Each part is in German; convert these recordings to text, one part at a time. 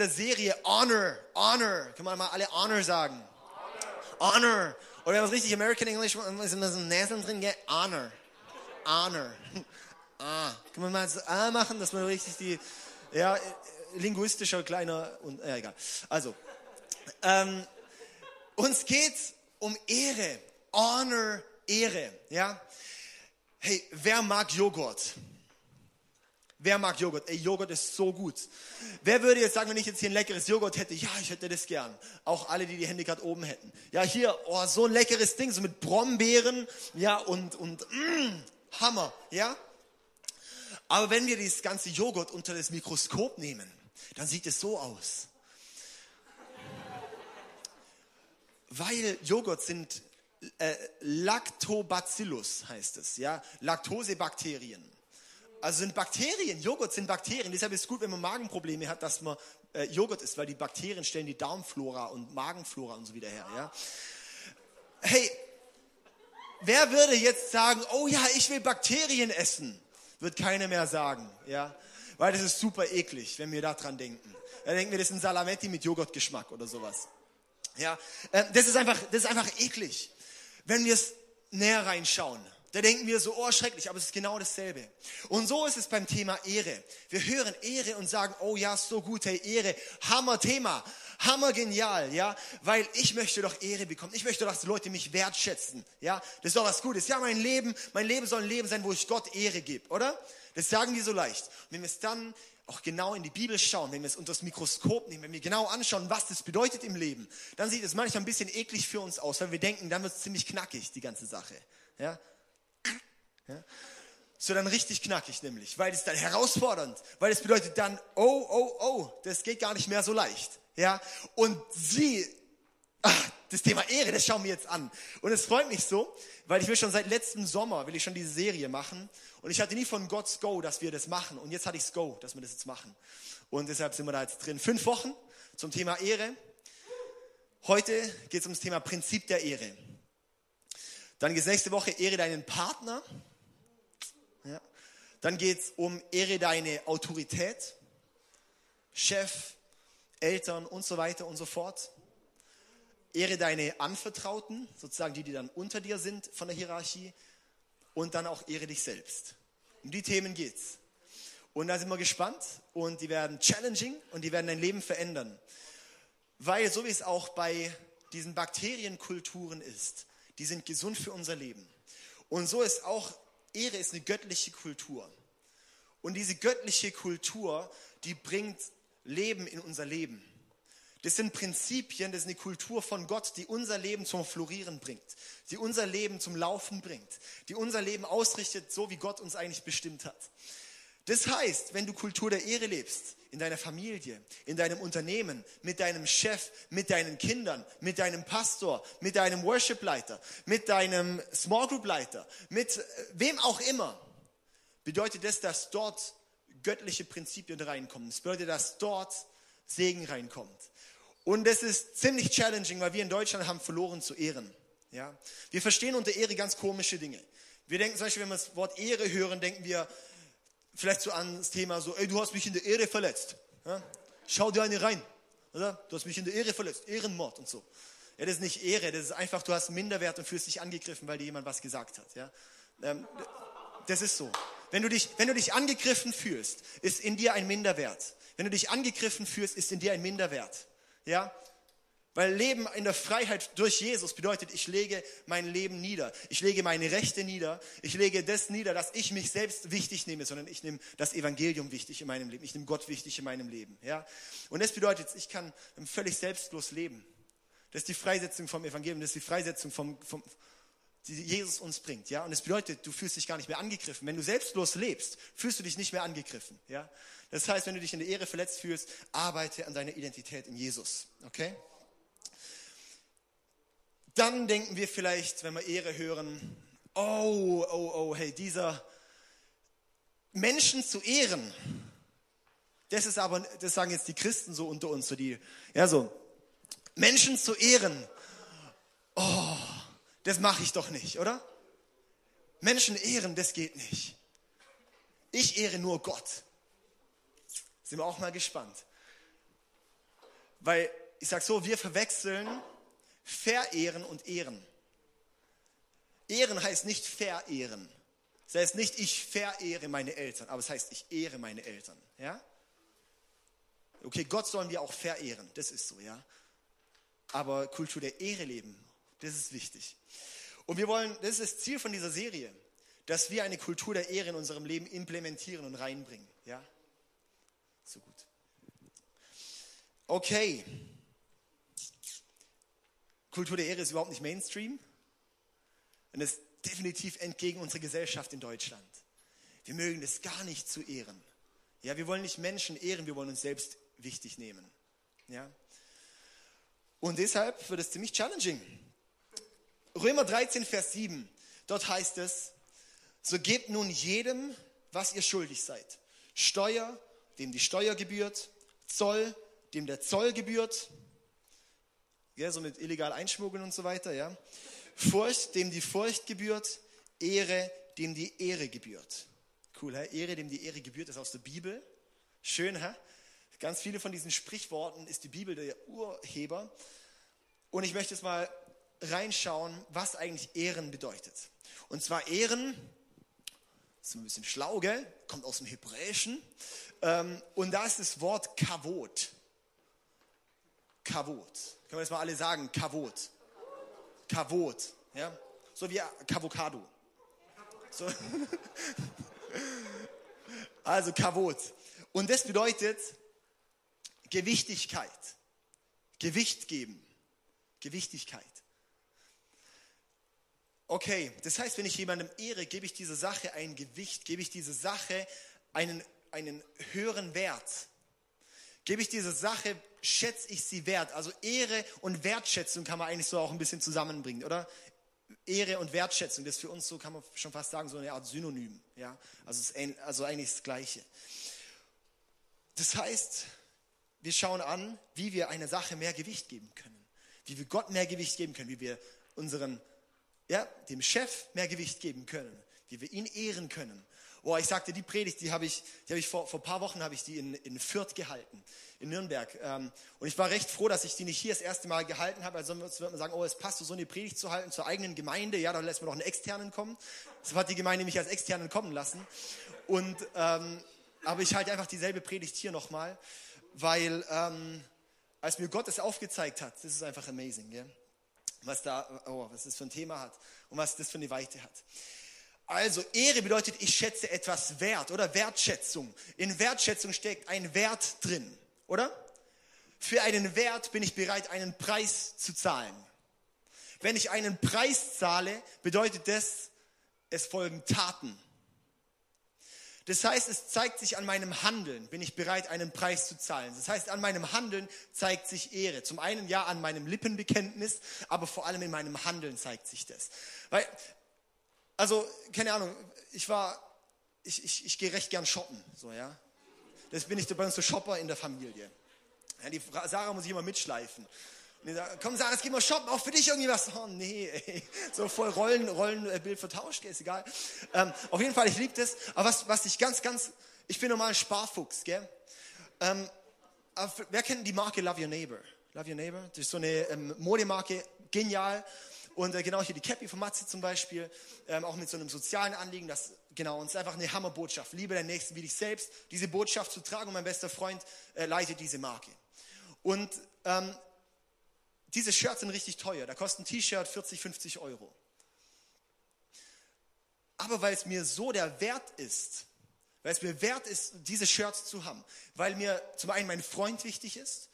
der Serie Honor, Honor. Kann man mal alle Honor sagen? Honor. Honor. Oder wenn man es richtig American English, ist immer so ein Näseln drin, gell? Honor. Honor. Ah. Kann man mal so ah machen, dass man richtig die, ja, linguistischer kleiner, und, ja, egal. Also, ähm, uns geht um Ehre. Honor, Ehre, ja. Hey, wer mag Joghurt? Wer mag Joghurt? Ey, Joghurt ist so gut. Wer würde jetzt sagen, wenn ich jetzt hier ein leckeres Joghurt hätte, ja, ich hätte das gern. Auch alle, die die Hände gerade oben hätten. Ja, hier, oh, so ein leckeres Ding, so mit Brombeeren, ja, und, und, mm, Hammer, ja. Aber wenn wir dieses ganze Joghurt unter das Mikroskop nehmen, dann sieht es so aus. Weil Joghurt sind äh, Lactobacillus heißt es, ja, Laktosebakterien also sind Bakterien, Joghurt sind Bakterien. Deshalb ist es gut, wenn man Magenprobleme hat, dass man äh, Joghurt isst, weil die Bakterien stellen die Darmflora und Magenflora und so wieder her. Ja? Hey, wer würde jetzt sagen, oh ja, ich will Bakterien essen? Wird keiner mehr sagen, ja, weil das ist super eklig, wenn wir daran denken. Dann denken wir, das ist ein Salametti mit Joghurtgeschmack oder sowas. Ja, äh, das ist einfach, das ist einfach eklig. Wenn wir es näher reinschauen, da denken wir so, oh schrecklich, aber es ist genau dasselbe. Und so ist es beim Thema Ehre. Wir hören Ehre und sagen, oh ja, so gut, hey, Ehre, Hammer Thema, Hammer genial, ja, weil ich möchte doch Ehre bekommen. Ich möchte doch, dass die Leute mich wertschätzen, ja. Das ist doch was Gutes. Ja, mein Leben, mein Leben soll ein Leben sein, wo ich Gott Ehre gebe, oder? Das sagen wir so leicht. Und wenn wir es dann auch genau in die Bibel schauen, wenn wir es unter das Mikroskop nehmen, wenn wir genau anschauen, was das bedeutet im Leben, dann sieht es manchmal ein bisschen eklig für uns aus, weil wir denken, dann wird es ziemlich knackig, die ganze Sache. Ja? Ja? So dann richtig knackig nämlich, weil es dann herausfordernd, weil es bedeutet dann, oh, oh, oh, das geht gar nicht mehr so leicht. Ja? Und sie, ach, das Thema Ehre, das schauen wir jetzt an. Und es freut mich so, weil ich will schon seit letztem Sommer, will ich schon diese Serie machen. Und ich hatte nie von God's Go, dass wir das machen. Und jetzt hatte ich's Go, dass wir das jetzt machen. Und deshalb sind wir da jetzt drin. Fünf Wochen zum Thema Ehre. Heute geht es ums Thema Prinzip der Ehre. Dann geht es nächste Woche Ehre deinen Partner. Dann geht es um Ehre deine Autorität, Chef, Eltern und so weiter und so fort. Ehre deine Anvertrauten, sozusagen die, die dann unter dir sind von der Hierarchie. Und dann auch ehre dich selbst. Um die Themen geht's. Und da sind wir gespannt und die werden challenging und die werden dein Leben verändern. Weil so wie es auch bei diesen Bakterienkulturen ist, die sind gesund für unser Leben. Und so ist auch Ehre ist eine göttliche Kultur. Und diese göttliche Kultur, die bringt Leben in unser Leben. Das sind Prinzipien, das ist eine Kultur von Gott, die unser Leben zum Florieren bringt, die unser Leben zum Laufen bringt, die unser Leben ausrichtet, so wie Gott uns eigentlich bestimmt hat. Das heißt, wenn du Kultur der Ehre lebst, in deiner Familie, in deinem Unternehmen, mit deinem Chef, mit deinen Kindern, mit deinem Pastor, mit deinem Worship-Leiter, mit deinem Small Group-Leiter, mit äh, wem auch immer, bedeutet das, dass dort göttliche Prinzipien reinkommen. Das bedeutet, dass dort Segen reinkommt. Und das ist ziemlich challenging, weil wir in Deutschland haben verloren zu ehren. Ja? Wir verstehen unter Ehre ganz komische Dinge. Wir denken zum Beispiel, wenn wir das Wort Ehre hören, denken wir, vielleicht so an das Thema so, ey, du hast mich in der Ehre verletzt. Ja? Schau dir eine rein. Oder? Du hast mich in der Ehre verletzt. Ehrenmord und so. Ja, das ist nicht Ehre, das ist einfach, du hast Minderwert und fühlst dich angegriffen, weil dir jemand was gesagt hat. Ja? Ähm, das ist so. Wenn du, dich, wenn du dich angegriffen fühlst, ist in dir ein Minderwert. Wenn du dich angegriffen fühlst, ist in dir ein Minderwert. Ja? Weil Leben in der Freiheit durch Jesus bedeutet, ich lege mein Leben nieder. Ich lege meine Rechte nieder. Ich lege das nieder, dass ich mich selbst wichtig nehme, sondern ich nehme das Evangelium wichtig in meinem Leben. Ich nehme Gott wichtig in meinem Leben. Ja? Und das bedeutet, ich kann völlig selbstlos leben. Das ist die Freisetzung vom Evangelium. Das ist die Freisetzung vom, vom die Jesus uns bringt. Ja? Und das bedeutet, du fühlst dich gar nicht mehr angegriffen. Wenn du selbstlos lebst, fühlst du dich nicht mehr angegriffen. Ja? Das heißt, wenn du dich in der Ehre verletzt fühlst, arbeite an deiner Identität in Jesus. Okay? Dann denken wir vielleicht, wenn wir Ehre hören, oh, oh, oh, hey, dieser Menschen zu ehren, das ist aber, das sagen jetzt die Christen so unter uns, so die, ja, so, Menschen zu ehren, oh, das mache ich doch nicht, oder? Menschen ehren, das geht nicht. Ich ehre nur Gott. Sind wir auch mal gespannt. Weil ich sage so, wir verwechseln verehren und ehren. Ehren heißt nicht verehren. Das heißt nicht, ich verehre meine Eltern, aber es heißt, ich ehre meine Eltern. Ja? Okay, Gott sollen wir auch verehren, das ist so, ja. Aber Kultur der Ehre leben, das ist wichtig. Und wir wollen, das ist das Ziel von dieser Serie, dass wir eine Kultur der Ehre in unserem Leben implementieren und reinbringen, ja. So gut. Okay. Kultur der Ehre ist überhaupt nicht Mainstream. Und ist definitiv entgegen unserer Gesellschaft in Deutschland. Wir mögen das gar nicht zu ehren. Ja, wir wollen nicht Menschen ehren, wir wollen uns selbst wichtig nehmen. Ja? Und deshalb wird es ziemlich challenging. Römer 13, Vers 7, dort heißt es, so gebt nun jedem, was ihr schuldig seid. Steuer, dem die Steuer gebührt, Zoll, dem der Zoll gebührt, ja, so mit illegal einschmuggeln und so weiter, ja. Furcht, dem die Furcht gebührt, Ehre, dem die Ehre gebührt. Cool, hä? Ehre, dem die Ehre gebührt, ist aus der Bibel. Schön, hä? Ganz viele von diesen Sprichworten ist die Bibel der Urheber. Und ich möchte jetzt mal reinschauen, was eigentlich Ehren bedeutet. Und zwar Ehren, ist ein bisschen schlau, gell? Kommt aus dem Hebräischen. Ähm, und da ist das Wort Kavot. Kavot. Können wir das mal alle sagen? Kavot. Kavot. Ja? So wie Kavokado. So. Also Kavot. Und das bedeutet Gewichtigkeit. Gewicht geben. Gewichtigkeit. Okay, das heißt, wenn ich jemandem ehre, gebe ich dieser Sache ein Gewicht, gebe ich dieser Sache einen, einen höheren Wert. Gebe ich dieser Sache, schätze ich sie wert. Also Ehre und Wertschätzung kann man eigentlich so auch ein bisschen zusammenbringen, oder? Ehre und Wertschätzung, das ist für uns so, kann man schon fast sagen, so eine Art Synonym. Ja? Also, also eigentlich das Gleiche. Das heißt, wir schauen an, wie wir einer Sache mehr Gewicht geben können. Wie wir Gott mehr Gewicht geben können. Wie wir unseren, ja, dem Chef mehr Gewicht geben können. Wie wir ihn ehren können. Oh, ich sagte, die Predigt, die habe ich, die habe ich vor, vor ein paar Wochen habe ich die in, in Fürth gehalten, in Nürnberg. Ähm, und ich war recht froh, dass ich die nicht hier das erste Mal gehalten habe. Also sonst würde man sagen, oh, es passt, so eine Predigt zu halten zur eigenen Gemeinde. Ja, da lässt man noch einen Externen kommen. Deshalb hat die Gemeinde mich als Externen kommen lassen. Und, ähm, aber ich halte einfach dieselbe Predigt hier nochmal, weil ähm, als mir Gott es aufgezeigt hat, das ist einfach amazing, gell? was da, oh, was das für ein Thema hat und was das für eine Weite hat. Also Ehre bedeutet, ich schätze etwas wert oder Wertschätzung. In Wertschätzung steckt ein Wert drin, oder? Für einen Wert bin ich bereit, einen Preis zu zahlen. Wenn ich einen Preis zahle, bedeutet das, es folgen Taten. Das heißt, es zeigt sich an meinem Handeln, bin ich bereit, einen Preis zu zahlen. Das heißt, an meinem Handeln zeigt sich Ehre. Zum einen ja an meinem Lippenbekenntnis, aber vor allem in meinem Handeln zeigt sich das. Weil also, keine Ahnung, ich war, ich, ich, ich gehe recht gern shoppen, so, ja. Das bin ich bei uns so Shopper in der Familie. Ja, die Sarah muss ich immer mitschleifen. Und die sagt, komm Sarah, jetzt gehen wir shoppen, auch für dich irgendwie was. Oh nee, ey. so voll Rollen, Rollenbild vertauscht, ist egal. Ähm, auf jeden Fall, ich liebe das. Aber was, was ich ganz, ganz, ich bin normal ein Sparfuchs, gell. Ähm, wer kennt die Marke Love Your Neighbor? Love Your Neighbor, das ist so eine ähm, Modemarke, genial. Und äh, genau hier die Cappy von Matze zum Beispiel, ähm, auch mit so einem sozialen Anliegen, das genau, ist einfach eine Hammerbotschaft. Liebe deinen Nächsten wie dich selbst, diese Botschaft zu tragen. Und mein bester Freund äh, leitet diese Marke. Und ähm, diese Shirts sind richtig teuer. Da kostet ein T-Shirt 40, 50 Euro. Aber weil es mir so der Wert ist, weil es mir wert ist, diese Shirts zu haben, weil mir zum einen mein Freund wichtig ist,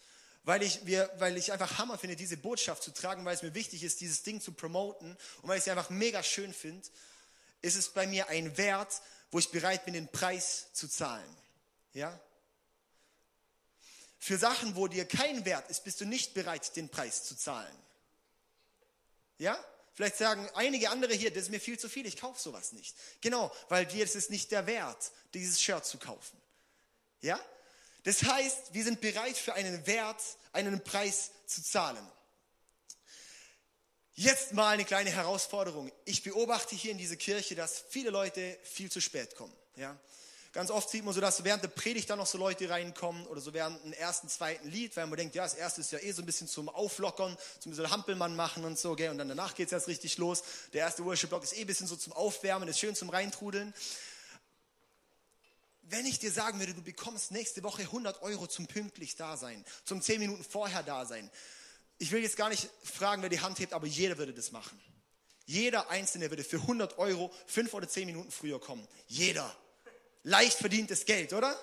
weil ich, wir, weil ich einfach Hammer finde, diese Botschaft zu tragen, weil es mir wichtig ist, dieses Ding zu promoten und weil ich es einfach mega schön finde, ist es bei mir ein Wert, wo ich bereit bin, den Preis zu zahlen. Ja? Für Sachen, wo dir kein Wert ist, bist du nicht bereit, den Preis zu zahlen. Ja? Vielleicht sagen einige andere hier, das ist mir viel zu viel, ich kaufe sowas nicht. Genau, weil dir ist es nicht der Wert, dieses Shirt zu kaufen. Ja? Das heißt, wir sind bereit für einen Wert, einen Preis zu zahlen. Jetzt mal eine kleine Herausforderung. Ich beobachte hier in dieser Kirche, dass viele Leute viel zu spät kommen. Ja? Ganz oft sieht man so, dass während der Predigt dann noch so Leute reinkommen oder so während dem ersten, zweiten Lied, weil man denkt, ja, das erste ist ja eh so ein bisschen zum Auflockern, zum bisschen Hampelmann machen und so, gell? und dann danach geht es erst richtig los. Der erste Worship-Block ist eh ein bisschen so zum Aufwärmen, ist schön zum Reintrudeln. Wenn ich dir sagen würde, du bekommst nächste Woche 100 Euro zum pünktlich Dasein, zum 10 Minuten vorher Dasein. Ich will jetzt gar nicht fragen, wer die Hand hebt, aber jeder würde das machen. Jeder Einzelne würde für 100 Euro fünf oder zehn Minuten früher kommen. Jeder. Leicht verdientes Geld, oder?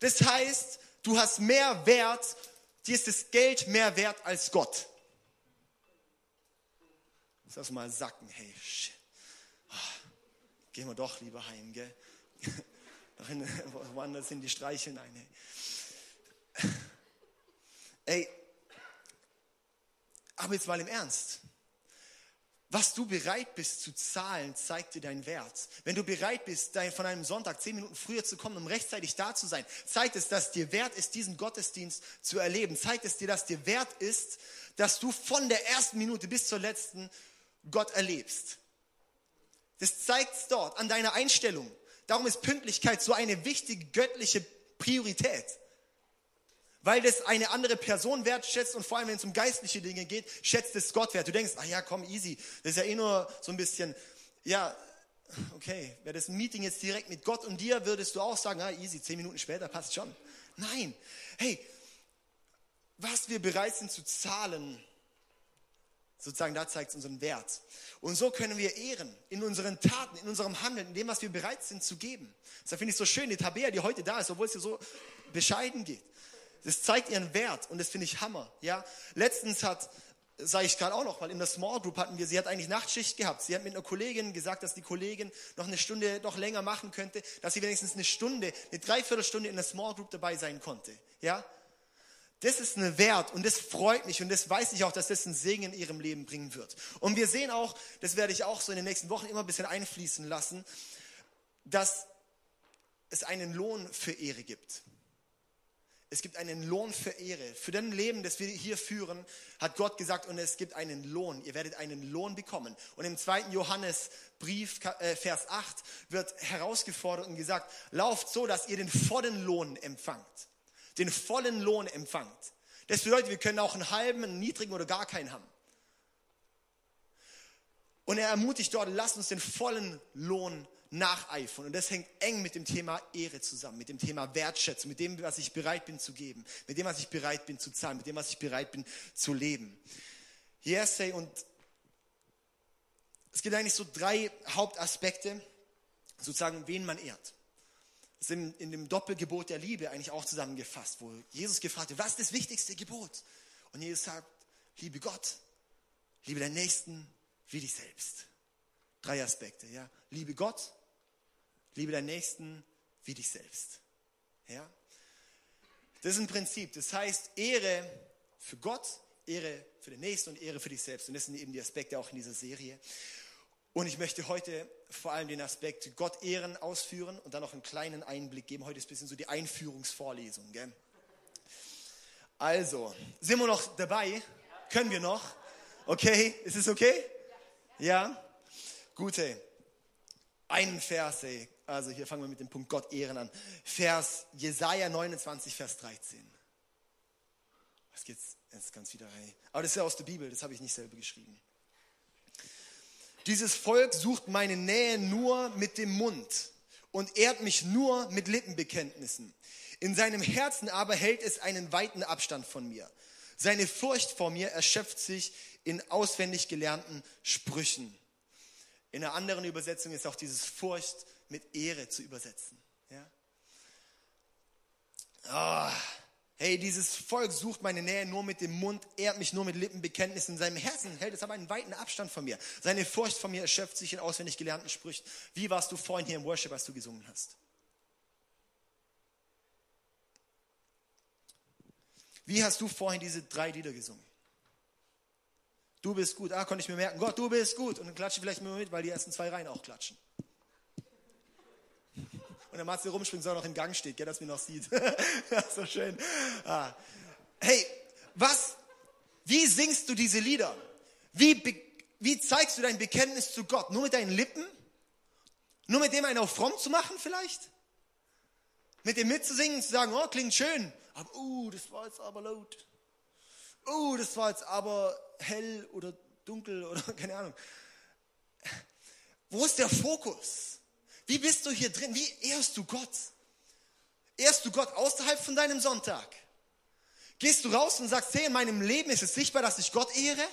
Das heißt, du hast mehr Wert, dir ist das Geld mehr wert als Gott. Lass mal sacken, hey, shit. Gehen wir doch lieber heim, gell? Woanders sind die Streicheln ein, hey. Ey, aber jetzt mal im Ernst. Was du bereit bist zu zahlen, zeigt dir deinen Wert. Wenn du bereit bist, von einem Sonntag zehn Minuten früher zu kommen, um rechtzeitig da zu sein, zeigt es, dass dir wert ist, diesen Gottesdienst zu erleben. Zeigt es dir, dass dir wert ist, dass du von der ersten Minute bis zur letzten Gott erlebst. Das zeigt es dort an deiner Einstellung. Darum ist Pünktlichkeit so eine wichtige göttliche Priorität weil das eine andere Person wertschätzt und vor allem, wenn es um geistliche Dinge geht, schätzt es Gott wert. Du denkst, ach ja, komm, easy. Das ist ja eh nur so ein bisschen, ja, okay, wäre das ein Meeting jetzt direkt mit Gott und dir, würdest du auch sagen, ah, easy, zehn Minuten später passt schon. Nein, hey, was wir bereit sind zu zahlen, sozusagen, da zeigt es unseren Wert. Und so können wir ehren in unseren Taten, in unserem Handeln, in dem, was wir bereit sind zu geben. Deshalb finde ich so schön, die Tabea, die heute da ist, obwohl es ihr so bescheiden geht. Das zeigt ihren Wert und das finde ich Hammer. Ja? Letztens hat, sage ich gerade auch noch, weil in der Small Group hatten wir, sie hat eigentlich Nachtschicht gehabt. Sie hat mit einer Kollegin gesagt, dass die Kollegin noch eine Stunde noch länger machen könnte, dass sie wenigstens eine Stunde, eine Dreiviertelstunde in der Small Group dabei sein konnte. Ja? Das ist ein Wert und das freut mich und das weiß ich auch, dass das einen Segen in ihrem Leben bringen wird. Und wir sehen auch, das werde ich auch so in den nächsten Wochen immer ein bisschen einfließen lassen, dass es einen Lohn für Ehre gibt. Es gibt einen Lohn für Ehre. Für dein Leben, das wir hier führen, hat Gott gesagt, und es gibt einen Lohn. Ihr werdet einen Lohn bekommen. Und im zweiten Johannesbrief, äh, Vers 8, wird herausgefordert und gesagt, lauft so, dass ihr den vollen Lohn empfangt. Den vollen Lohn empfangt. Das bedeutet, wir können auch einen halben, einen niedrigen oder gar keinen haben. Und er ermutigt dort, lasst uns den vollen Lohn nacheifern. Und das hängt eng mit dem Thema Ehre zusammen, mit dem Thema Wertschätzung, mit dem, was ich bereit bin zu geben, mit dem, was ich bereit bin zu zahlen, mit dem, was ich bereit bin zu leben. Yes, say, und es gibt eigentlich so drei Hauptaspekte, sozusagen, wen man ehrt. Sind in dem Doppelgebot der Liebe eigentlich auch zusammengefasst, wo Jesus gefragt hat, was ist das wichtigste Gebot? Und Jesus sagt, liebe Gott, liebe deinen Nächsten wie dich selbst. Drei Aspekte, ja. Liebe Gott, liebe deinen Nächsten wie dich selbst. Ja? Das ist ein Prinzip. Das heißt, Ehre für Gott, Ehre für den Nächsten und Ehre für dich selbst. Und das sind eben die Aspekte auch in dieser Serie. Und ich möchte heute vor allem den Aspekt Gott ehren ausführen und dann noch einen kleinen Einblick geben. Heute ist ein bisschen so die Einführungsvorlesung. Gell? Also, sind wir noch dabei? Können wir noch? Okay, ist es okay? Ja? Gute einen Vers, ey. also hier fangen wir mit dem Punkt Gott ehren an. Vers Jesaja 29, Vers 13. Was geht's jetzt ganz wieder rein? Aber das ist ja aus der Bibel, das habe ich nicht selber geschrieben. Dieses Volk sucht meine Nähe nur mit dem Mund und ehrt mich nur mit Lippenbekenntnissen. In seinem Herzen aber hält es einen weiten Abstand von mir. Seine Furcht vor mir erschöpft sich in auswendig gelernten Sprüchen. In einer anderen Übersetzung ist auch dieses Furcht mit Ehre zu übersetzen. Ja? Oh, hey, dieses Volk sucht meine Nähe nur mit dem Mund, ehrt mich nur mit Lippenbekenntnissen. In seinem Herzen hält es aber einen weiten Abstand von mir. Seine Furcht von mir erschöpft sich in auswendig gelernten Sprüchen. Wie warst du vorhin hier im Worship, als du gesungen hast? Wie hast du vorhin diese drei Lieder gesungen? Du bist gut. Ah, konnte ich mir merken. Gott, du bist gut. Und dann klatsche vielleicht mal mit, weil die ersten zwei Reihen auch klatschen. Und der Matze rumspringt, soll noch im Gang steht, gell, dass man noch sieht. so schön. Ah. Hey, was, wie singst du diese Lieder? Wie, wie zeigst du dein Bekenntnis zu Gott? Nur mit deinen Lippen? Nur mit dem einen auf fromm zu machen vielleicht? Mit dem mitzusingen zu sagen, oh, klingt schön, aber, uh, das war jetzt aber laut. Uh, das war jetzt aber hell oder dunkel oder keine Ahnung. Wo ist der Fokus? Wie bist du hier drin? Wie ehrst du Gott? Ehrst du Gott außerhalb von deinem Sonntag? Gehst du raus und sagst, hey, in meinem Leben ist es sichtbar, dass ich Gott ehre?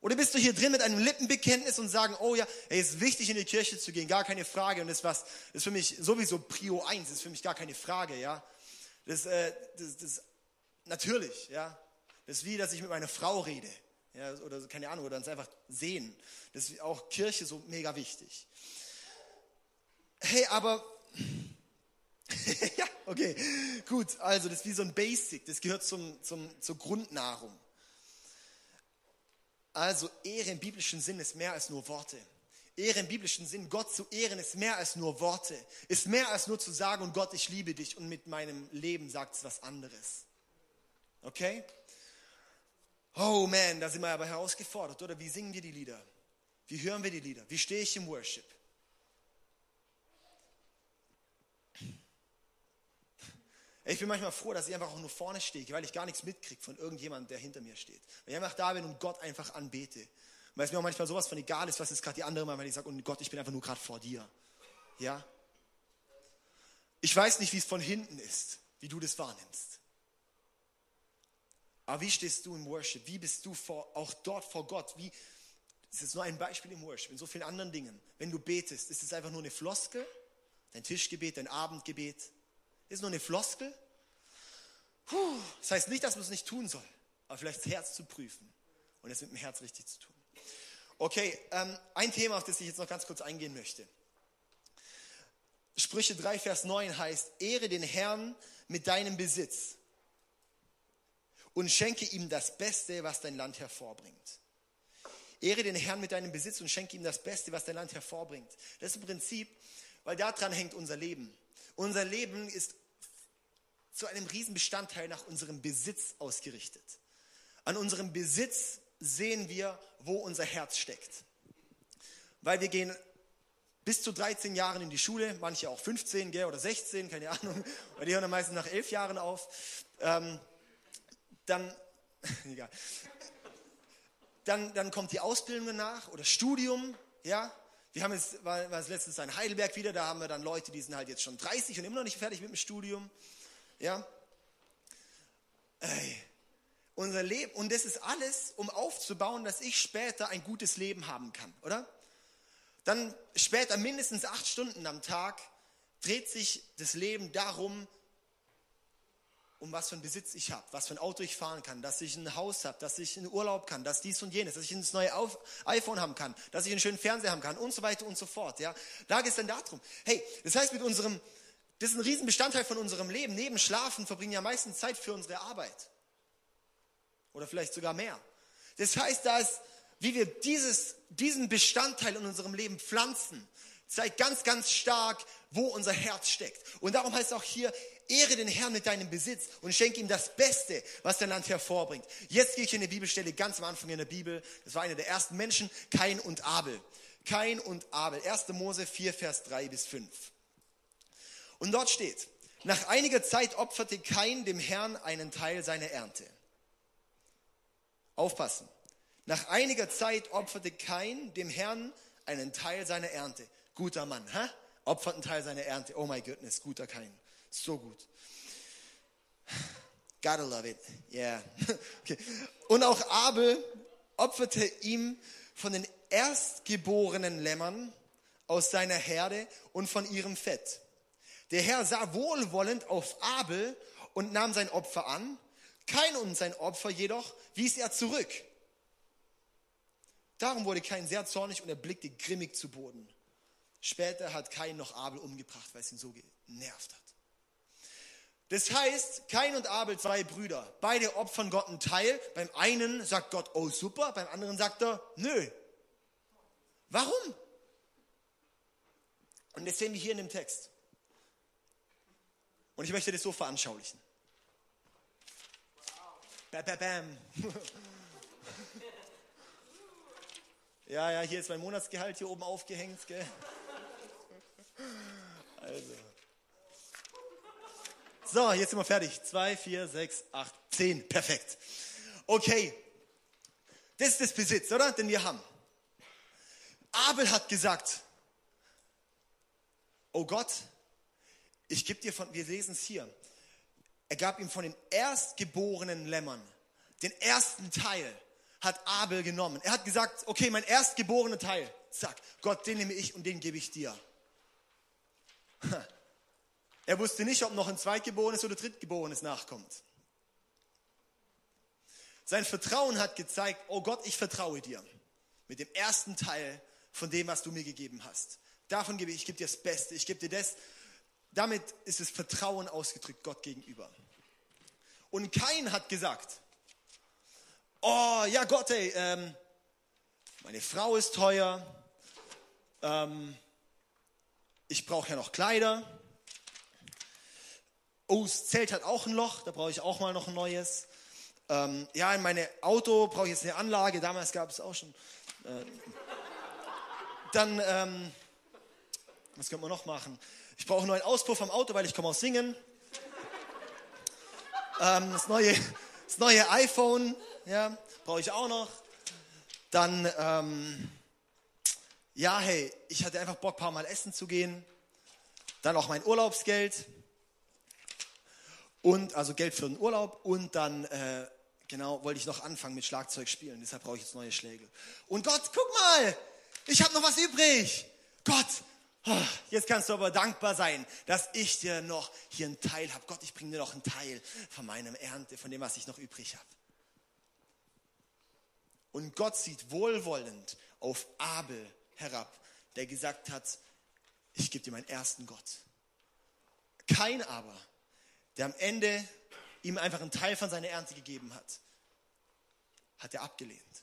Oder bist du hier drin mit einem Lippenbekenntnis und sagen, oh ja, hey, es ist wichtig in die Kirche zu gehen, gar keine Frage. Und das ist was, ist für mich sowieso Prio 1, das ist für mich gar keine Frage, ja. Das, äh, natürlich, ja. Das ist wie, dass ich mit meiner Frau rede, ja, oder keine Ahnung, oder uns einfach sehen. Das ist auch Kirche so mega wichtig. Hey, aber ja, okay, gut. Also das ist wie so ein Basic, das gehört zum, zum, zur Grundnahrung. Also Ehre im biblischen Sinn ist mehr als nur Worte. Ehre im biblischen Sinn, Gott zu ehren, ist mehr als nur Worte. Ist mehr als nur zu sagen, und Gott, ich liebe dich und mit meinem Leben sagt es was anderes. Okay? Oh man, da sind wir aber herausgefordert, oder? Wie singen wir die Lieder? Wie hören wir die Lieder? Wie stehe ich im Worship? Ich bin manchmal froh, dass ich einfach auch nur vorne stehe, weil ich gar nichts mitkriege von irgendjemandem, der hinter mir steht. Weil ich einfach da bin und Gott einfach anbete. Weil es mir auch manchmal sowas von egal ist, was jetzt gerade die andere machen, wenn ich sage, und Gott, ich bin einfach nur gerade vor dir. Ja? Ich weiß nicht, wie es von hinten ist, wie du das wahrnimmst. Aber wie stehst du im Worship? Wie bist du vor, auch dort vor Gott? Wie, das ist nur ein Beispiel im Worship, in so vielen anderen Dingen. Wenn du betest, ist es einfach nur eine Floskel, dein Tischgebet, dein Abendgebet, ist nur eine Floskel. Puh, das heißt nicht, dass man es nicht tun soll, aber vielleicht das Herz zu prüfen und es mit dem Herz richtig zu tun. Okay, ähm, ein Thema, auf das ich jetzt noch ganz kurz eingehen möchte. Sprüche 3, Vers 9 heißt, ehre den Herrn mit deinem Besitz und schenke ihm das Beste, was dein Land hervorbringt. Ehre den Herrn mit deinem Besitz und schenke ihm das Beste, was dein Land hervorbringt. Das ist im Prinzip, weil daran hängt unser Leben. Unser Leben ist zu einem Riesenbestandteil nach unserem Besitz ausgerichtet. An unserem Besitz sehen wir, wo unser Herz steckt. Weil wir gehen bis zu 13 Jahren in die Schule, manche auch 15 gell, oder 16, keine Ahnung, weil die hören dann meistens nach 11 Jahren auf. Ähm, dann, egal. Dann, dann kommt die Ausbildung nach oder Studium, ja. Wir haben jetzt, war, war es letztens in Heidelberg wieder, da haben wir dann Leute, die sind halt jetzt schon 30 und immer noch nicht fertig mit dem Studium. Ja? Ey, unser Leben, und das ist alles, um aufzubauen, dass ich später ein gutes Leben haben kann, oder? Dann später mindestens acht Stunden am Tag dreht sich das Leben darum, um was für einen Besitz ich habe, was für ein Auto ich fahren kann, dass ich ein Haus habe, dass ich in Urlaub kann, dass dies und jenes, dass ich ein neues iPhone haben kann, dass ich einen schönen Fernseher haben kann und so weiter und so fort. Ja, da geht es dann darum. Hey, das heißt mit unserem das ist ein Riesenbestandteil von unserem Leben. Neben Schlafen verbringen wir ja meistens Zeit für unsere Arbeit. Oder vielleicht sogar mehr. Das heißt, da wie wir dieses, diesen Bestandteil in unserem Leben pflanzen, zeigt ganz, ganz stark, wo unser Herz steckt. Und darum heißt es auch hier, ehre den Herrn mit deinem Besitz und schenke ihm das Beste, was dein Land hervorbringt. Jetzt gehe ich in eine Bibelstelle ganz am Anfang in der Bibel. Das war einer der ersten Menschen, Kain und Abel. Kain und Abel. 1. Mose 4, Vers 3 bis 5. Und dort steht, nach einiger Zeit opferte Kain dem Herrn einen Teil seiner Ernte. Aufpassen. Nach einiger Zeit opferte Kain dem Herrn einen Teil seiner Ernte. Guter Mann, hä? Opfert einen Teil seiner Ernte. Oh my goodness, guter Kain. So gut. Gotta love it. Yeah. Okay. Und auch Abel opferte ihm von den erstgeborenen Lämmern aus seiner Herde und von ihrem Fett. Der Herr sah wohlwollend auf Abel und nahm sein Opfer an. Kein und sein Opfer jedoch wies er zurück. Darum wurde Kain sehr zornig und er blickte grimmig zu Boden. Später hat Kain noch Abel umgebracht, weil es ihn so genervt hat. Das heißt, Kain und Abel, zwei Brüder, beide opfern Gott einen Teil. Beim einen sagt Gott, oh super, beim anderen sagt er, nö. Warum? Und das sehen wir hier in dem Text. Und ich möchte das so veranschaulichen. Bam, bam, bam. Ja, ja, hier ist mein Monatsgehalt hier oben aufgehängt, gell? Also. So, jetzt sind wir fertig. Zwei, vier, sechs, acht, zehn. Perfekt. Okay. Das ist das Besitz, oder? Den wir haben. Abel hat gesagt, oh Gott, ich gebe dir von, wir lesen es hier, er gab ihm von den erstgeborenen Lämmern, den ersten Teil hat Abel genommen. Er hat gesagt, okay, mein erstgeborener Teil, zack, Gott, den nehme ich und den gebe ich dir. Er wusste nicht, ob noch ein Zweitgeborenes oder Drittgeborenes nachkommt. Sein Vertrauen hat gezeigt, oh Gott, ich vertraue dir mit dem ersten Teil von dem, was du mir gegeben hast. Davon gebe ich, ich gebe dir das Beste, ich gebe dir das. Damit ist das Vertrauen ausgedrückt Gott gegenüber. Und kein hat gesagt, oh ja Gott, ey, ähm, meine Frau ist teuer, ähm, ich brauche ja noch Kleider. Oh, das Zelt hat auch ein Loch, da brauche ich auch mal noch ein neues. Ähm, ja, in meine Auto brauche ich jetzt eine Anlage, damals gab es auch schon. Äh, dann, ähm, was könnte man noch machen? Ich brauche einen neuen Auspuff am Auto, weil ich komme aus Singen. Ähm, das, neue, das neue iPhone, ja, brauche ich auch noch. Dann, ähm, ja, hey, ich hatte einfach Bock, ein paar Mal essen zu gehen. Dann auch mein Urlaubsgeld. Und, also Geld für den Urlaub. Und dann, äh, genau, wollte ich noch anfangen mit Schlagzeug spielen. Deshalb brauche ich jetzt neue Schläge. Und Gott, guck mal, ich habe noch was übrig. Gott, Jetzt kannst du aber dankbar sein, dass ich dir noch hier einen Teil habe. Gott, ich bringe dir noch einen Teil von meinem Ernte, von dem, was ich noch übrig habe. Und Gott sieht wohlwollend auf Abel herab, der gesagt hat, ich gebe dir meinen ersten Gott. Kein aber, der am Ende ihm einfach einen Teil von seiner Ernte gegeben hat, hat er abgelehnt.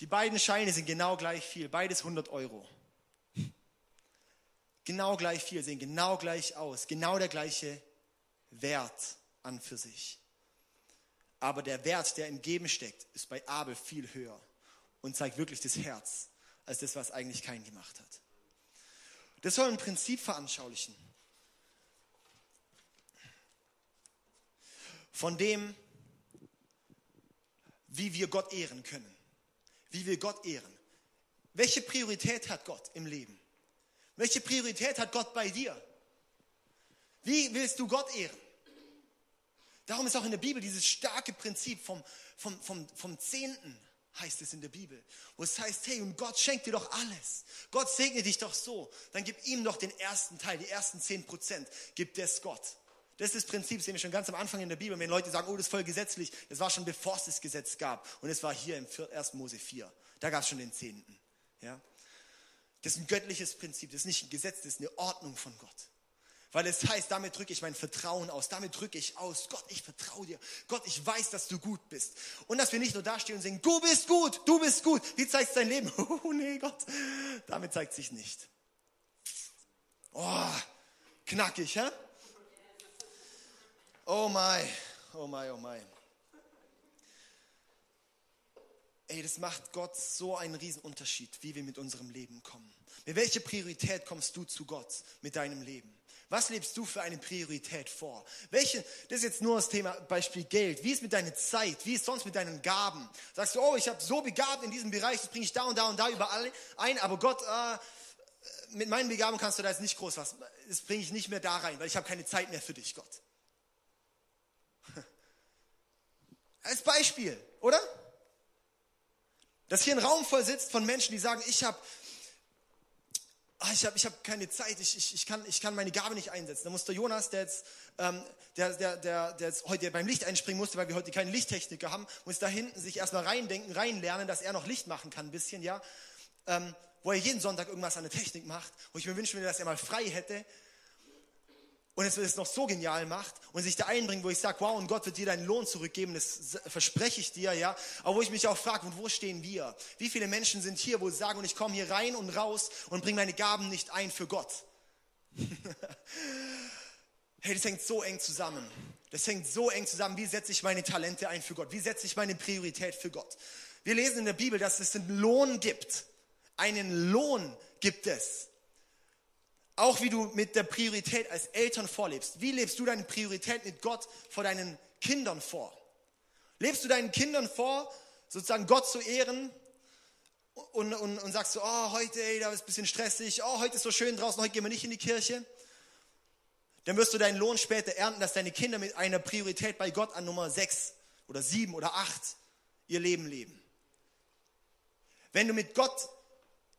Die beiden Scheine sind genau gleich viel, beides 100 Euro. Genau gleich viel, sehen genau gleich aus, genau der gleiche Wert an für sich. Aber der Wert, der im Geben steckt, ist bei Abel viel höher und zeigt wirklich das Herz, als das, was eigentlich kein gemacht hat. Das soll ein Prinzip veranschaulichen. Von dem, wie wir Gott ehren können. Wie wir Gott ehren. Welche Priorität hat Gott im Leben? Welche Priorität hat Gott bei dir? Wie willst du Gott ehren? Darum ist auch in der Bibel dieses starke Prinzip vom, vom, vom, vom Zehnten, heißt es in der Bibel, wo es heißt, hey, und Gott schenkt dir doch alles. Gott segne dich doch so. Dann gib ihm doch den ersten Teil, die ersten zehn Prozent, gib das Gott. Das ist das Prinzip, das sehen wir schon ganz am Anfang in der Bibel. Wenn Leute sagen, oh, das ist voll gesetzlich, das war schon bevor es das Gesetz gab. Und es war hier im 1. Mose 4. Da gab es schon den Zehnten. Ja? Das ist ein göttliches Prinzip, das ist nicht ein Gesetz, das ist eine Ordnung von Gott. Weil es heißt, damit drücke ich mein Vertrauen aus, damit drücke ich aus, Gott, ich vertraue dir. Gott, ich weiß, dass du gut bist. Und dass wir nicht nur dastehen und sagen, du bist gut, du bist gut. Wie zeigt dein Leben? Oh nee, Gott, damit zeigt sich nicht. Oh, knackig, hä? Oh my, oh my, oh my. Ey, das macht Gott so einen Riesenunterschied, wie wir mit unserem Leben kommen. Mit welcher Priorität kommst du zu Gott mit deinem Leben? Was lebst du für eine Priorität vor? Welche, das ist jetzt nur das Thema Beispiel Geld. Wie ist mit deiner Zeit? Wie ist sonst mit deinen Gaben? Sagst du, oh, ich habe so begabt in diesem Bereich, das bringe ich da und da und da überall ein, aber Gott, äh, mit meinen Begabungen kannst du da jetzt nicht groß was, das bringe ich nicht mehr da rein, weil ich habe keine Zeit mehr für dich, Gott. Als Beispiel, oder? Dass hier ein Raum voll sitzt von Menschen, die sagen, ich habe ah, ich habe ich hab keine Zeit, ich, ich, ich, kann, ich kann meine Gabe nicht einsetzen. Da muss der Jonas, der jetzt, ähm, der, der, der, der jetzt heute beim Licht einspringen musste, weil wir heute keinen Lichttechniker haben, muss da hinten sich erstmal reindenken, reinlernen, dass er noch Licht machen kann ein bisschen, ja. Ähm, wo er jeden Sonntag irgendwas an der Technik macht, wo ich mir wünschen würde, dass er mal frei hätte, und es es noch so genial macht und sich da einbringt, wo ich sage, wow, und Gott wird dir deinen Lohn zurückgeben, das verspreche ich dir, ja. Aber wo ich mich auch frage, und wo stehen wir? Wie viele Menschen sind hier, wo sie sagen, und ich komme hier rein und raus und bringe meine Gaben nicht ein für Gott? Hey, das hängt so eng zusammen. Das hängt so eng zusammen. Wie setze ich meine Talente ein für Gott? Wie setze ich meine Priorität für Gott? Wir lesen in der Bibel, dass es einen Lohn gibt. Einen Lohn gibt es. Auch wie du mit der Priorität als Eltern vorlebst. Wie lebst du deine Priorität mit Gott vor deinen Kindern vor? Lebst du deinen Kindern vor, sozusagen Gott zu ehren und, und, und sagst du, oh, heute, ey, da ist ein bisschen stressig, oh, heute ist so schön draußen, heute gehen wir nicht in die Kirche? Dann wirst du deinen Lohn später ernten, dass deine Kinder mit einer Priorität bei Gott an Nummer 6 oder 7 oder 8 ihr Leben leben. Wenn du mit Gott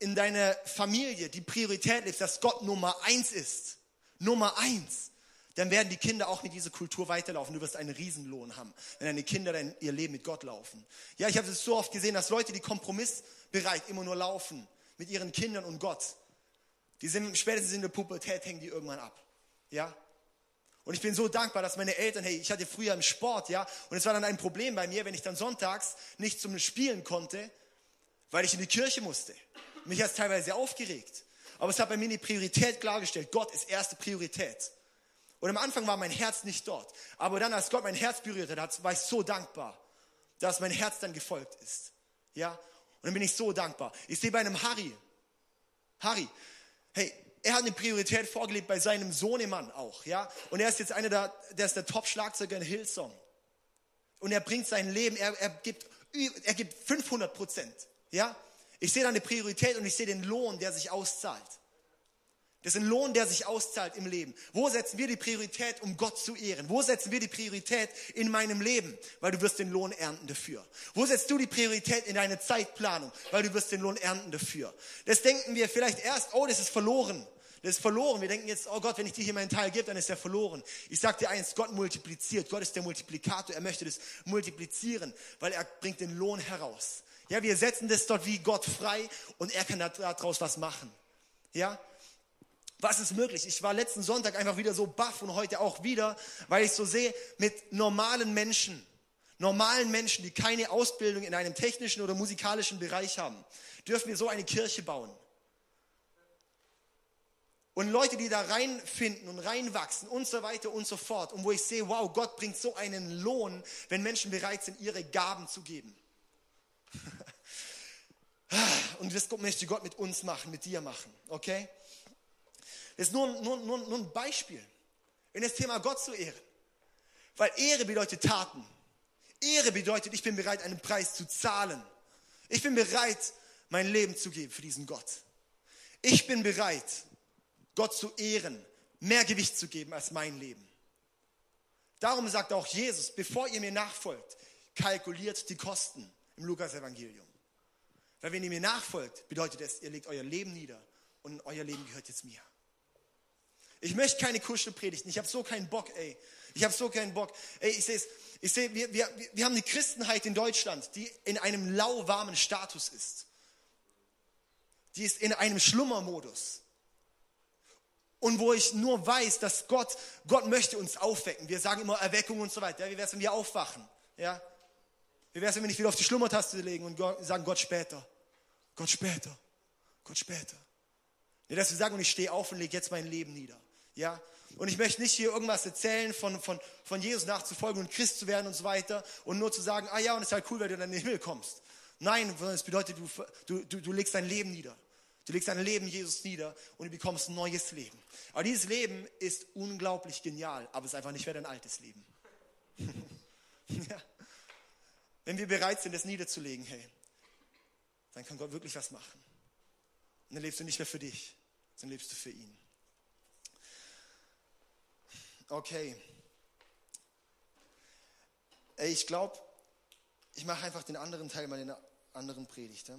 in deiner Familie die Priorität lebst, dass Gott Nummer eins ist, Nummer eins, dann werden die Kinder auch mit dieser Kultur weiterlaufen. Du wirst einen Riesenlohn haben, wenn deine Kinder dann ihr Leben mit Gott laufen. Ja, ich habe es so oft gesehen, dass Leute, die kompromissbereit immer nur laufen mit ihren Kindern und Gott, die sind spätestens in der Pubertät hängen die irgendwann ab. Ja? Und ich bin so dankbar, dass meine Eltern, hey, ich hatte früher im Sport, ja, und es war dann ein Problem bei mir, wenn ich dann sonntags nicht zum Spielen konnte, weil ich in die Kirche musste. Mich hat es teilweise aufgeregt. Aber es hat bei mir die Priorität klargestellt. Gott ist erste Priorität. Und am Anfang war mein Herz nicht dort. Aber dann, als Gott mein Herz berührt hat, war ich so dankbar, dass mein Herz dann gefolgt ist. Ja? Und dann bin ich so dankbar. Ich sehe bei einem Harry, Harry, hey, er hat eine Priorität vorgelebt bei seinem Sohnemann auch, ja. Und er ist jetzt einer der, der ist der Top-Schlagzeuger in Hillsong. Und er bringt sein Leben, er, er gibt, er gibt 500 Prozent, ja. Ich sehe da eine Priorität und ich sehe den Lohn, der sich auszahlt. Das ist ein Lohn, der sich auszahlt im Leben. Wo setzen wir die Priorität, um Gott zu ehren? Wo setzen wir die Priorität in meinem Leben? Weil du wirst den Lohn ernten dafür. Wo setzt du die Priorität in deine Zeitplanung? Weil du wirst den Lohn ernten dafür. Das denken wir vielleicht erst, oh, das ist verloren. Das ist verloren. Wir denken jetzt, oh Gott, wenn ich dir hier meinen Teil gebe, dann ist er verloren. Ich sage dir eins, Gott multipliziert. Gott ist der Multiplikator. Er möchte das multiplizieren, weil er bringt den Lohn heraus. Ja, wir setzen das dort wie Gott frei und er kann daraus was machen. Ja, was ist möglich? Ich war letzten Sonntag einfach wieder so baff und heute auch wieder, weil ich so sehe, mit normalen Menschen, normalen Menschen, die keine Ausbildung in einem technischen oder musikalischen Bereich haben, dürfen wir so eine Kirche bauen. Und Leute, die da reinfinden und reinwachsen und so weiter und so fort. Und wo ich sehe, wow, Gott bringt so einen Lohn, wenn Menschen bereit sind, ihre Gaben zu geben. Und das möchte Gott mit uns machen, mit dir machen. Okay? Das ist nur, nur, nur, nur ein Beispiel, in das Thema Gott zu ehren. Weil Ehre bedeutet Taten. Ehre bedeutet, ich bin bereit, einen Preis zu zahlen. Ich bin bereit, mein Leben zu geben für diesen Gott. Ich bin bereit, Gott zu ehren, mehr Gewicht zu geben als mein Leben. Darum sagt auch Jesus, bevor ihr mir nachfolgt, kalkuliert die Kosten im Lukas-Evangelium. Weil wenn ihr mir nachfolgt, bedeutet es, ihr legt euer Leben nieder und euer Leben gehört jetzt mir. Ich möchte keine Kuschelpredigten. Ich habe so keinen Bock, ey. Ich habe so keinen Bock. Ey, ich sehe ich seh, wir, wir, wir haben eine Christenheit in Deutschland, die in einem lauwarmen Status ist. Die ist in einem Schlummermodus. Und wo ich nur weiß, dass Gott, Gott möchte uns aufwecken. Wir sagen immer Erweckung und so weiter. Wie wäre es, wenn wir aufwachen? Ja? Wie wäre es, wenn wir nicht wieder auf die Schlummertaste legen und sagen Gott später? Gott später. Gott später. Ja, dass wir sagen, und ich stehe auf und lege jetzt mein Leben nieder. Ja? Und ich möchte nicht hier irgendwas erzählen von, von, von Jesus nachzufolgen und Christ zu werden und so weiter und nur zu sagen, ah ja, und es ist halt cool, wenn du dann in den Himmel kommst. Nein, es bedeutet, du, du, du legst dein Leben nieder. Du legst dein Leben Jesus nieder und du bekommst ein neues Leben. Aber dieses Leben ist unglaublich genial, aber es ist einfach nicht mehr dein altes Leben. ja. Wenn wir bereit sind, das niederzulegen, hey, dann kann Gott wirklich was machen. Und dann lebst du nicht mehr für dich, sondern lebst du für ihn. Okay. Ey, ich glaube, ich mache einfach den anderen Teil meiner anderen Predigt. Ja?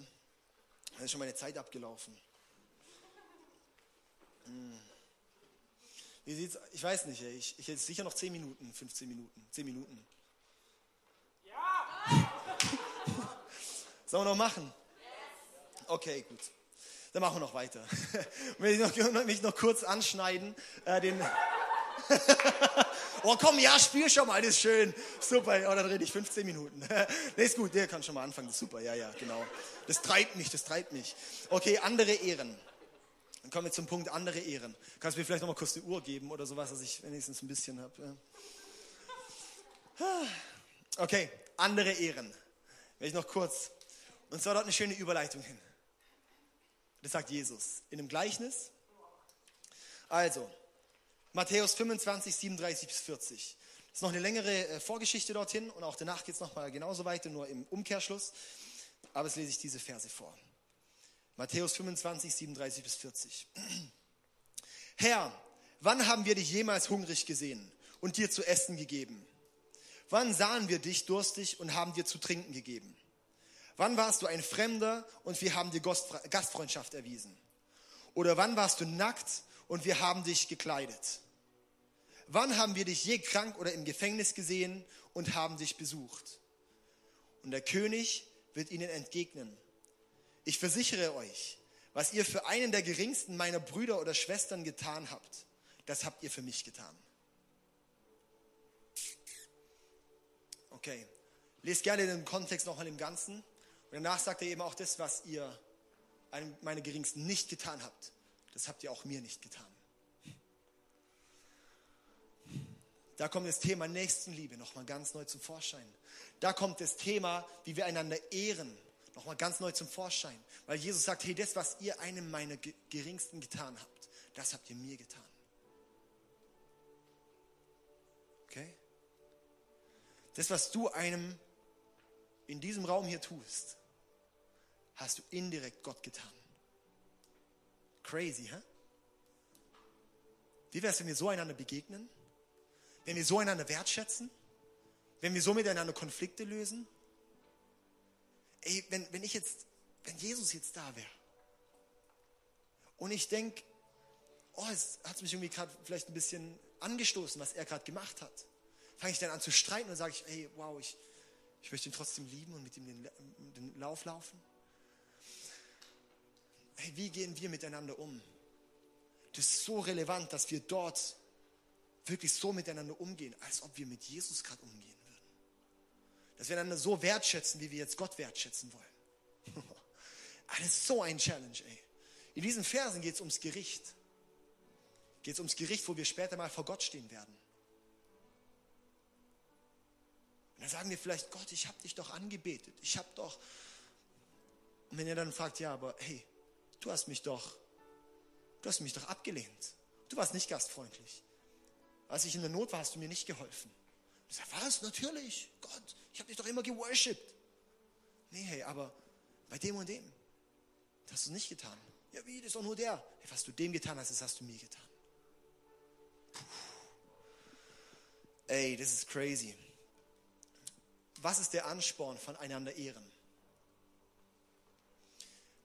Da ist schon meine Zeit abgelaufen. Hm. Wie sieht's? Ich weiß nicht, ey. ich, ich hätte sicher noch 10 Minuten, 15 Minuten, 10 Minuten. Sollen wir noch machen? Okay, gut. Dann machen wir noch weiter. Ich noch, mich noch kurz anschneiden. Äh, den oh komm, ja, spiel schon mal, das ist schön. Super, oh, dann rede ich 15 Minuten. nee, ist gut, der kann schon mal anfangen, das ist super, ja, ja, genau. Das treibt mich, das treibt mich. Okay, andere Ehren. Dann kommen wir zum Punkt andere Ehren. Kannst du mir vielleicht noch mal kurz die Uhr geben oder sowas, dass ich wenigstens ein bisschen habe. Ja. Okay, andere Ehren. Will ich noch kurz. Und zwar dort eine schöne Überleitung hin. Das sagt Jesus in einem Gleichnis. Also, Matthäus 25, 37 bis 40. Das ist noch eine längere äh, Vorgeschichte dorthin und auch danach geht es nochmal genauso weiter, nur im Umkehrschluss. Aber jetzt lese ich diese Verse vor. Matthäus 25, 37 bis 40. Herr, wann haben wir dich jemals hungrig gesehen und dir zu essen gegeben? Wann sahen wir dich durstig und haben dir zu trinken gegeben? Wann warst du ein Fremder und wir haben dir Gastfreundschaft erwiesen? Oder wann warst du nackt und wir haben dich gekleidet? Wann haben wir dich je krank oder im Gefängnis gesehen und haben dich besucht? Und der König wird ihnen entgegnen. Ich versichere euch, was ihr für einen der geringsten meiner Brüder oder Schwestern getan habt, das habt ihr für mich getan. Okay, lest gerne den Kontext nochmal im Ganzen. Danach sagt er eben auch das, was ihr einem meiner geringsten nicht getan habt, das habt ihr auch mir nicht getan. Da kommt das Thema Nächstenliebe nochmal ganz neu zum Vorschein. Da kommt das Thema, wie wir einander ehren, nochmal ganz neu zum Vorschein. Weil Jesus sagt, hey, das, was ihr einem meiner Geringsten getan habt, das habt ihr mir getan. Okay? Das, was du einem in diesem Raum hier tust, hast du indirekt Gott getan. Crazy, hä? Wie wäre es, wenn wir so einander begegnen? Wenn wir so einander wertschätzen? Wenn wir so miteinander Konflikte lösen? ey, wenn, wenn ich jetzt, wenn Jesus jetzt da wäre und ich denke, oh, es hat mich irgendwie gerade vielleicht ein bisschen angestoßen, was er gerade gemacht hat, fange ich dann an zu streiten und sage ich, hey, wow, ich, ich möchte ihn trotzdem lieben und mit ihm den, den Lauf laufen. Hey, wie gehen wir miteinander um? Das ist so relevant, dass wir dort wirklich so miteinander umgehen, als ob wir mit Jesus gerade umgehen. Dass wir einander so wertschätzen, wie wir jetzt Gott wertschätzen wollen. Ist so ein Challenge, ey. In diesen Versen geht es ums Gericht. Geht es ums Gericht, wo wir später mal vor Gott stehen werden. Und dann sagen wir vielleicht, Gott, ich habe dich doch angebetet. Ich habe doch. Und wenn er dann fragt, ja, aber hey, du hast mich doch, du hast mich doch abgelehnt. Du warst nicht gastfreundlich. Als ich in der Not war, hast du mir nicht geholfen. Ich sage, was? Natürlich. Gott, ich habe dich doch immer geworshipped. Nee, hey, aber bei dem und dem, das hast du nicht getan. Ja, wie, das ist doch nur der. Hey, was du dem getan hast, das hast du mir getan. Puh. Ey, das ist crazy. Was ist der Ansporn von einander ehren?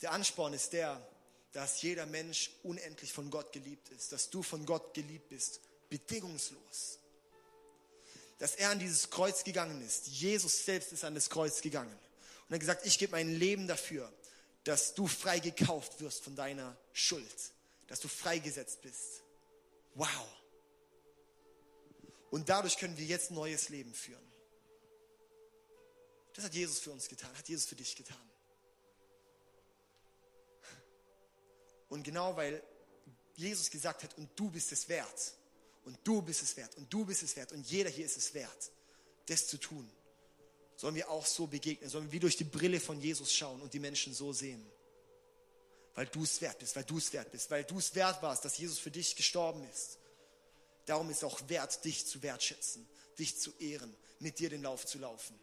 Der Ansporn ist der, dass jeder Mensch unendlich von Gott geliebt ist, dass du von Gott geliebt bist, bedingungslos dass er an dieses Kreuz gegangen ist. Jesus selbst ist an das Kreuz gegangen. Und hat gesagt, ich gebe mein Leben dafür, dass du frei gekauft wirst von deiner Schuld, dass du freigesetzt bist. Wow. Und dadurch können wir jetzt ein neues Leben führen. Das hat Jesus für uns getan, hat Jesus für dich getan. Und genau weil Jesus gesagt hat, und du bist es wert, und du bist es wert und du bist es wert und jeder hier ist es wert, das zu tun. Sollen wir auch so begegnen, sollen wir wie durch die Brille von Jesus schauen und die Menschen so sehen. Weil du es wert bist, weil du es wert bist, weil du es wert warst, dass Jesus für dich gestorben ist. Darum ist es auch wert, dich zu wertschätzen, dich zu ehren, mit dir den Lauf zu laufen.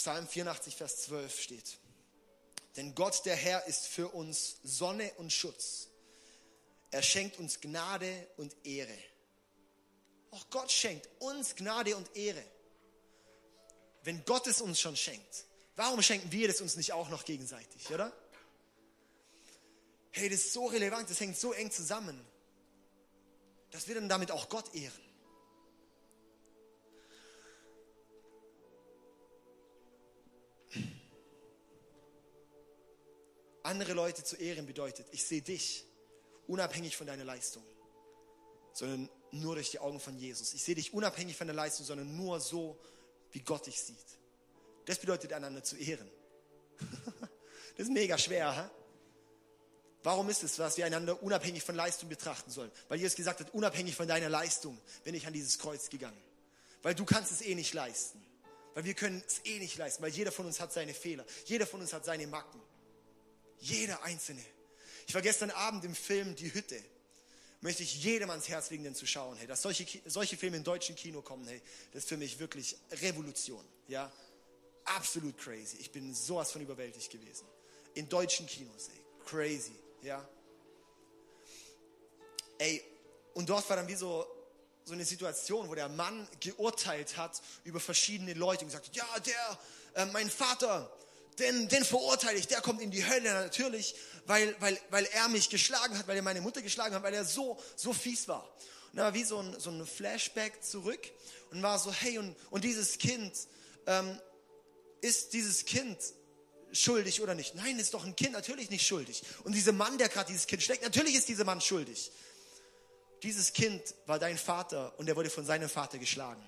Psalm 84, Vers 12 steht. Denn Gott, der Herr, ist für uns Sonne und Schutz. Er schenkt uns Gnade und Ehre. Auch Gott schenkt uns Gnade und Ehre. Wenn Gott es uns schon schenkt, warum schenken wir das uns nicht auch noch gegenseitig, oder? Hey, das ist so relevant, das hängt so eng zusammen, dass wir dann damit auch Gott ehren. Andere Leute zu ehren bedeutet, ich sehe dich unabhängig von deiner Leistung, sondern nur durch die Augen von Jesus. Ich sehe dich unabhängig von der Leistung, sondern nur so, wie Gott dich sieht. Das bedeutet, einander zu ehren. Das ist mega schwer. Hä? Warum ist es, dass wir einander unabhängig von Leistung betrachten sollen? Weil Jesus gesagt hat, unabhängig von deiner Leistung bin ich an dieses Kreuz gegangen. Weil du kannst es eh nicht leisten. Weil wir können es eh nicht leisten. Weil jeder von uns hat seine Fehler. Jeder von uns hat seine Macken. Jeder Einzelne. Ich war gestern Abend im Film Die Hütte. Möchte ich jedem ans Herz legen, den zu schauen. Hey, dass solche, solche Filme im deutschen Kino kommen, hey, das ist für mich wirklich Revolution. Ja, absolut crazy. Ich bin sowas von überwältigt gewesen. In deutschen Kinos, ey, crazy. Ja. Ey, und dort war dann wie so, so eine Situation, wo der Mann geurteilt hat über verschiedene Leute und gesagt hat, ja, der, äh, mein Vater, den, den verurteile ich, der kommt in die Hölle natürlich, weil, weil, weil er mich geschlagen hat, weil er meine Mutter geschlagen hat, weil er so, so fies war. Und da war wie so ein, so ein Flashback zurück und war so, hey, und, und dieses Kind, ähm, ist dieses Kind schuldig oder nicht? Nein, ist doch ein Kind natürlich nicht schuldig. Und dieser Mann, der gerade dieses Kind schlägt, natürlich ist dieser Mann schuldig. Dieses Kind war dein Vater und er wurde von seinem Vater geschlagen.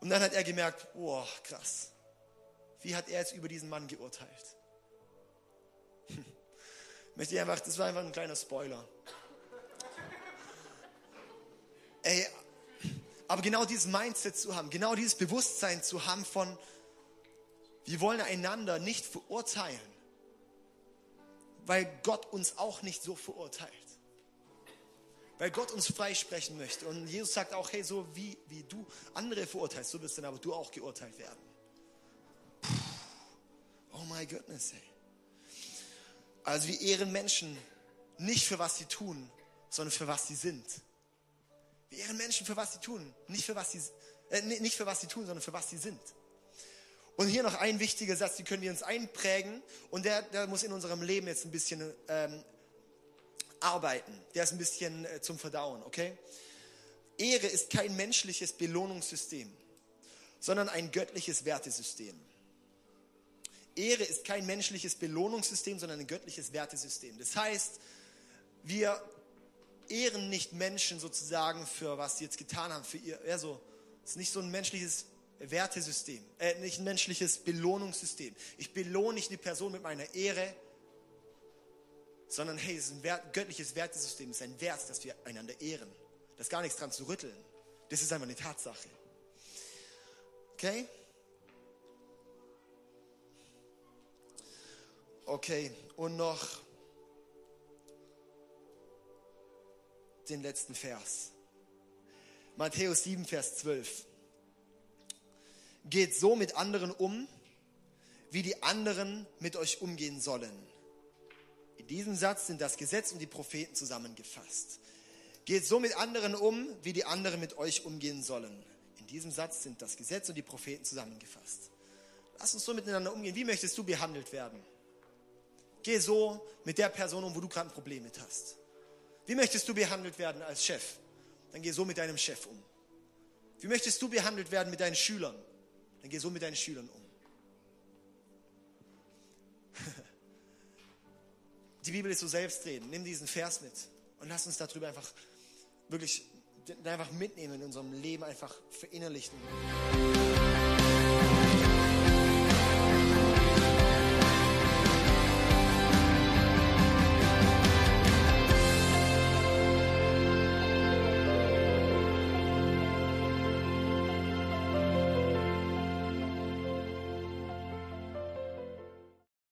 Und dann hat er gemerkt, boah, krass. Wie hat er jetzt über diesen Mann geurteilt? Hm. Möchte ich einfach, das war einfach ein kleiner Spoiler. Ey, aber genau dieses Mindset zu haben, genau dieses Bewusstsein zu haben von, wir wollen einander nicht verurteilen, weil Gott uns auch nicht so verurteilt. Weil Gott uns freisprechen möchte. Und Jesus sagt auch, hey, so wie, wie du andere verurteilst, so wirst dann aber du auch geurteilt werden. Oh my goodness, ey. Also wir ehren Menschen nicht für was sie tun, sondern für was sie sind. Wir ehren Menschen für was sie tun, nicht für was sie, äh, nicht für was sie tun, sondern für was sie sind. Und hier noch ein wichtiger Satz, den können wir uns einprägen und der, der muss in unserem Leben jetzt ein bisschen ähm, arbeiten. Der ist ein bisschen äh, zum Verdauen, okay? Ehre ist kein menschliches Belohnungssystem, sondern ein göttliches Wertesystem. Ehre ist kein menschliches Belohnungssystem, sondern ein göttliches Wertesystem. Das heißt, wir ehren nicht Menschen sozusagen für was sie jetzt getan haben, für ihr, ja, so, es ist nicht so ein menschliches Wertesystem, äh, nicht ein menschliches Belohnungssystem. Ich belohne nicht eine Person mit meiner Ehre, sondern hey, es ist ein Wert, göttliches Wertesystem, es ist ein Wert, dass wir einander ehren. Da ist gar nichts dran zu rütteln. Das ist einfach eine Tatsache. Okay? Okay, und noch den letzten Vers. Matthäus 7, Vers 12 geht so mit anderen um, wie die anderen mit euch umgehen sollen. In diesem Satz sind das Gesetz und die Propheten zusammengefasst. Geht so mit anderen um, wie die anderen mit euch umgehen sollen. In diesem Satz sind das Gesetz und die Propheten zusammengefasst. Lass uns so miteinander umgehen. Wie möchtest du behandelt werden? Geh so mit der Person um, wo du gerade ein Problem mit hast. Wie möchtest du behandelt werden als Chef? Dann geh so mit deinem Chef um. Wie möchtest du behandelt werden mit deinen Schülern? Dann geh so mit deinen Schülern um. Die Bibel ist so selbstredend. Nimm diesen Vers mit und lass uns darüber einfach wirklich einfach mitnehmen in unserem Leben, einfach verinnerlichen.